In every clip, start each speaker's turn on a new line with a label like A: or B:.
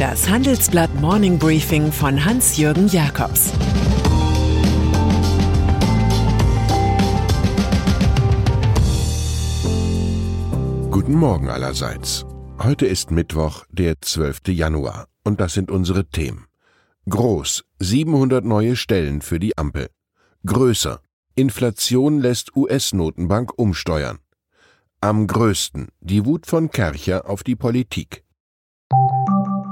A: Das Handelsblatt Morning Briefing von Hans-Jürgen Jakobs
B: Guten Morgen allerseits. Heute ist Mittwoch, der 12. Januar, und das sind unsere Themen. Groß, 700 neue Stellen für die Ampel. Größer, Inflation lässt US-Notenbank umsteuern. Am größten die Wut von Kercher auf die Politik.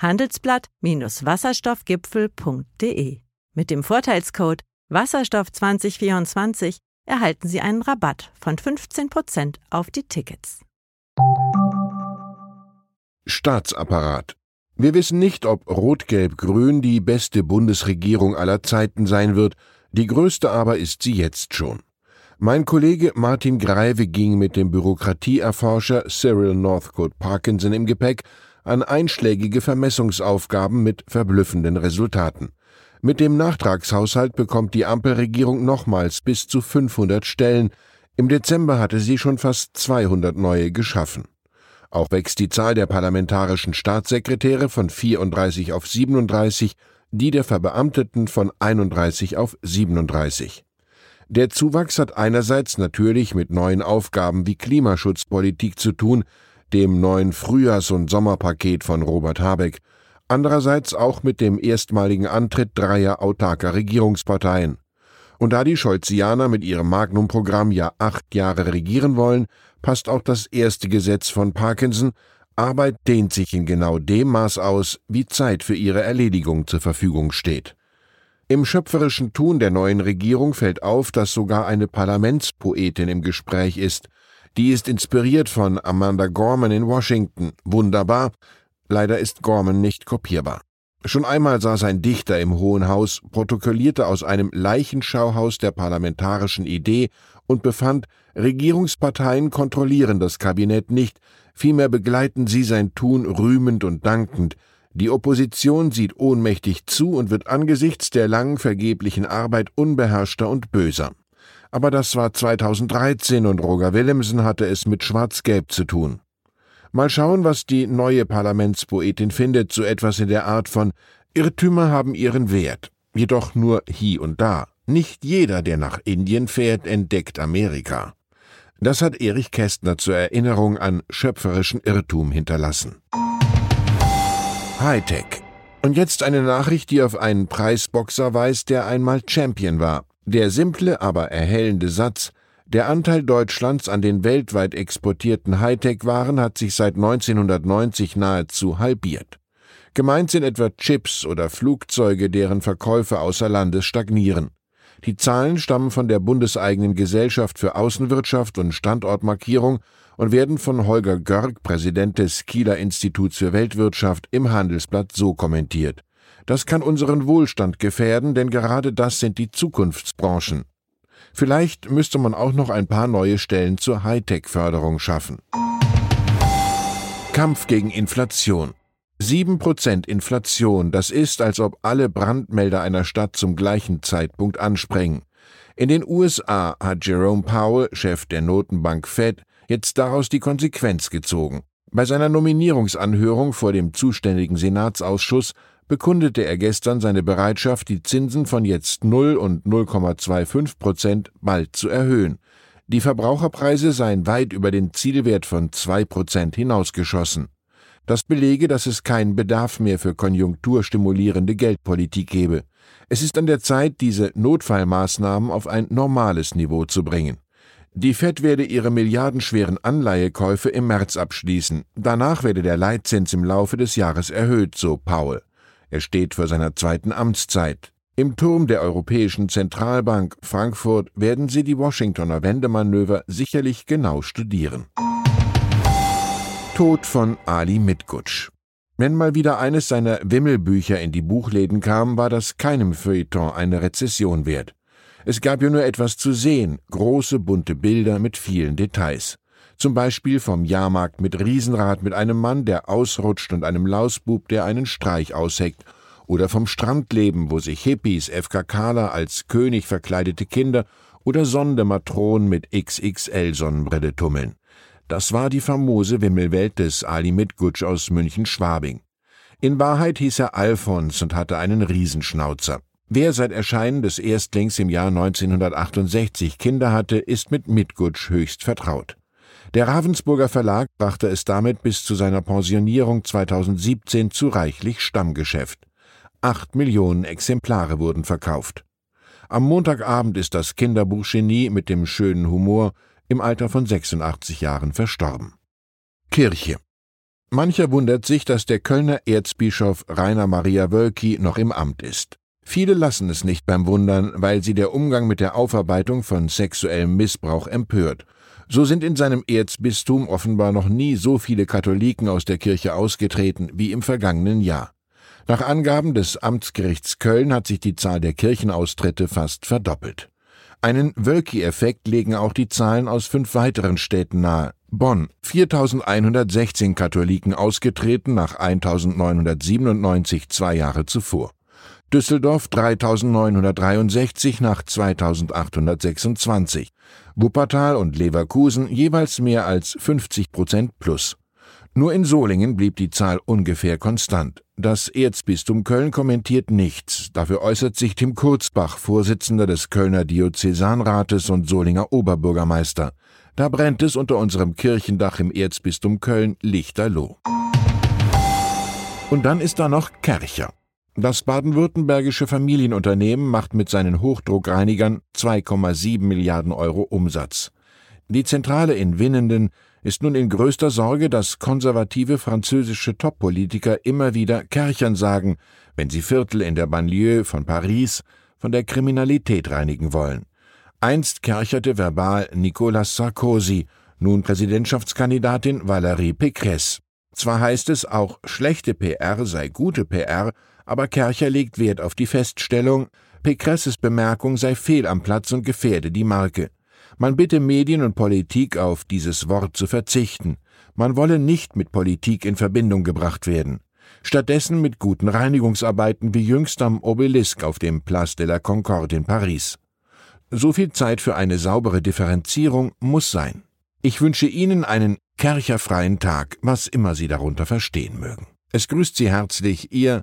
C: handelsblatt-wasserstoffgipfel.de. Mit dem Vorteilscode Wasserstoff 2024 erhalten Sie einen Rabatt von 15% auf die Tickets.
B: Staatsapparat. Wir wissen nicht, ob Rot-Gelb-Grün die beste Bundesregierung aller Zeiten sein wird, die größte aber ist sie jetzt schon. Mein Kollege Martin Greive ging mit dem Bürokratieerforscher Cyril Northcote Parkinson im Gepäck an einschlägige Vermessungsaufgaben mit verblüffenden Resultaten. Mit dem Nachtragshaushalt bekommt die Ampelregierung nochmals bis zu 500 Stellen. Im Dezember hatte sie schon fast 200 neue geschaffen. Auch wächst die Zahl der parlamentarischen Staatssekretäre von 34 auf 37, die der Verbeamteten von 31 auf 37. Der Zuwachs hat einerseits natürlich mit neuen Aufgaben wie Klimaschutzpolitik zu tun, dem neuen Frühjahrs- und Sommerpaket von Robert Habeck, andererseits auch mit dem erstmaligen Antritt dreier autarker Regierungsparteien. Und da die Scholzianer mit ihrem Magnum-Programm ja acht Jahre regieren wollen, passt auch das erste Gesetz von Parkinson, Arbeit dehnt sich in genau dem Maß aus, wie Zeit für ihre Erledigung zur Verfügung steht. Im schöpferischen Tun der neuen Regierung fällt auf, dass sogar eine Parlamentspoetin im Gespräch ist, die ist inspiriert von Amanda Gorman in Washington. Wunderbar. Leider ist Gorman nicht kopierbar. Schon einmal saß ein Dichter im Hohen Haus, protokollierte aus einem Leichenschauhaus der parlamentarischen Idee und befand, Regierungsparteien kontrollieren das Kabinett nicht, vielmehr begleiten sie sein Tun rühmend und dankend. Die Opposition sieht ohnmächtig zu und wird angesichts der langen vergeblichen Arbeit unbeherrschter und böser aber das war 2013 und Roger Willemsen hatte es mit Schwarz-Gelb zu tun. Mal schauen, was die neue Parlamentspoetin findet, so etwas in der Art von Irrtümer haben ihren Wert, jedoch nur hie und da. Nicht jeder, der nach Indien fährt, entdeckt Amerika. Das hat Erich Kästner zur Erinnerung an schöpferischen Irrtum hinterlassen. Hightech. Und jetzt eine Nachricht, die auf einen Preisboxer weist, der einmal Champion war. Der simple, aber erhellende Satz Der Anteil Deutschlands an den weltweit exportierten Hightech-Waren hat sich seit 1990 nahezu halbiert. Gemeint sind etwa Chips oder Flugzeuge, deren Verkäufe außer Landes stagnieren. Die Zahlen stammen von der bundeseigenen Gesellschaft für Außenwirtschaft und Standortmarkierung und werden von Holger Görg, Präsident des Kieler Instituts für Weltwirtschaft, im Handelsblatt so kommentiert. Das kann unseren Wohlstand gefährden, denn gerade das sind die Zukunftsbranchen. Vielleicht müsste man auch noch ein paar neue Stellen zur Hightech-Förderung schaffen. Kampf gegen Inflation. 7% Inflation, das ist, als ob alle Brandmelder einer Stadt zum gleichen Zeitpunkt anspringen. In den USA hat Jerome Powell, Chef der Notenbank Fed, jetzt daraus die Konsequenz gezogen. Bei seiner Nominierungsanhörung vor dem zuständigen Senatsausschuss bekundete er gestern seine Bereitschaft, die Zinsen von jetzt 0 und 0,25 Prozent bald zu erhöhen. Die Verbraucherpreise seien weit über den Zielwert von 2 Prozent hinausgeschossen. Das belege, dass es keinen Bedarf mehr für konjunkturstimulierende Geldpolitik gebe. Es ist an der Zeit, diese Notfallmaßnahmen auf ein normales Niveau zu bringen. Die Fed werde ihre milliardenschweren Anleihekäufe im März abschließen. Danach werde der Leitzins im Laufe des Jahres erhöht, so Powell. Er steht vor seiner zweiten Amtszeit. Im Turm der Europäischen Zentralbank Frankfurt werden Sie die Washingtoner Wendemanöver sicherlich genau studieren. Tod von Ali Mitgutsch. Wenn mal wieder eines seiner Wimmelbücher in die Buchläden kam, war das keinem Feuilleton eine Rezession wert. Es gab ja nur etwas zu sehen, große bunte Bilder mit vielen Details. Zum Beispiel vom Jahrmarkt mit Riesenrad mit einem Mann, der ausrutscht und einem Lausbub, der einen Streich ausheckt, oder vom Strandleben, wo sich Hippies, FKKler als König verkleidete Kinder oder Sondematronen mit XXL-Sonnenbrille tummeln. Das war die famose Wimmelwelt des Ali Mitgutsch aus München-Schwabing. In Wahrheit hieß er Alfons und hatte einen Riesenschnauzer. Wer seit Erscheinen des Erstlings im Jahr 1968 Kinder hatte, ist mit Mitgutsch höchst vertraut. Der Ravensburger Verlag brachte es damit bis zu seiner Pensionierung 2017 zu reichlich Stammgeschäft. Acht Millionen Exemplare wurden verkauft. Am Montagabend ist das Kinderbuchgenie mit dem schönen Humor im Alter von 86 Jahren verstorben. Kirche. Mancher wundert sich, dass der Kölner Erzbischof Rainer Maria Wölki noch im Amt ist. Viele lassen es nicht beim Wundern, weil sie der Umgang mit der Aufarbeitung von sexuellem Missbrauch empört. So sind in seinem Erzbistum offenbar noch nie so viele Katholiken aus der Kirche ausgetreten wie im vergangenen Jahr. Nach Angaben des Amtsgerichts Köln hat sich die Zahl der Kirchenaustritte fast verdoppelt. Einen Wölki-Effekt legen auch die Zahlen aus fünf weiteren Städten nahe. Bonn 4116 Katholiken ausgetreten nach 1997 zwei Jahre zuvor. Düsseldorf 3963 nach 2826. Wuppertal und Leverkusen jeweils mehr als 50 Prozent plus. Nur in Solingen blieb die Zahl ungefähr konstant. Das Erzbistum Köln kommentiert nichts. Dafür äußert sich Tim Kurzbach, Vorsitzender des Kölner Diözesanrates und Solinger Oberbürgermeister. Da brennt es unter unserem Kirchendach im Erzbistum Köln lichterloh. Und dann ist da noch Kercher. Das baden-württembergische Familienunternehmen macht mit seinen Hochdruckreinigern 2,7 Milliarden Euro Umsatz. Die Zentrale in Winnenden ist nun in größter Sorge, dass konservative französische Top-Politiker immer wieder Kerchern sagen, wenn sie Viertel in der Banlieue von Paris von der Kriminalität reinigen wollen. Einst kercherte verbal Nicolas Sarkozy, nun Präsidentschaftskandidatin Valérie Pécresse. Zwar heißt es auch, schlechte PR sei gute PR, aber Kercher legt Wert auf die Feststellung, Pécresses Bemerkung sei fehl am Platz und gefährde die Marke. Man bitte Medien und Politik auf dieses Wort zu verzichten. Man wolle nicht mit Politik in Verbindung gebracht werden. Stattdessen mit guten Reinigungsarbeiten wie jüngst am Obelisk auf dem Place de la Concorde in Paris. So viel Zeit für eine saubere Differenzierung muss sein. Ich wünsche Ihnen einen kercherfreien Tag, was immer Sie darunter verstehen mögen. Es grüßt Sie herzlich Ihr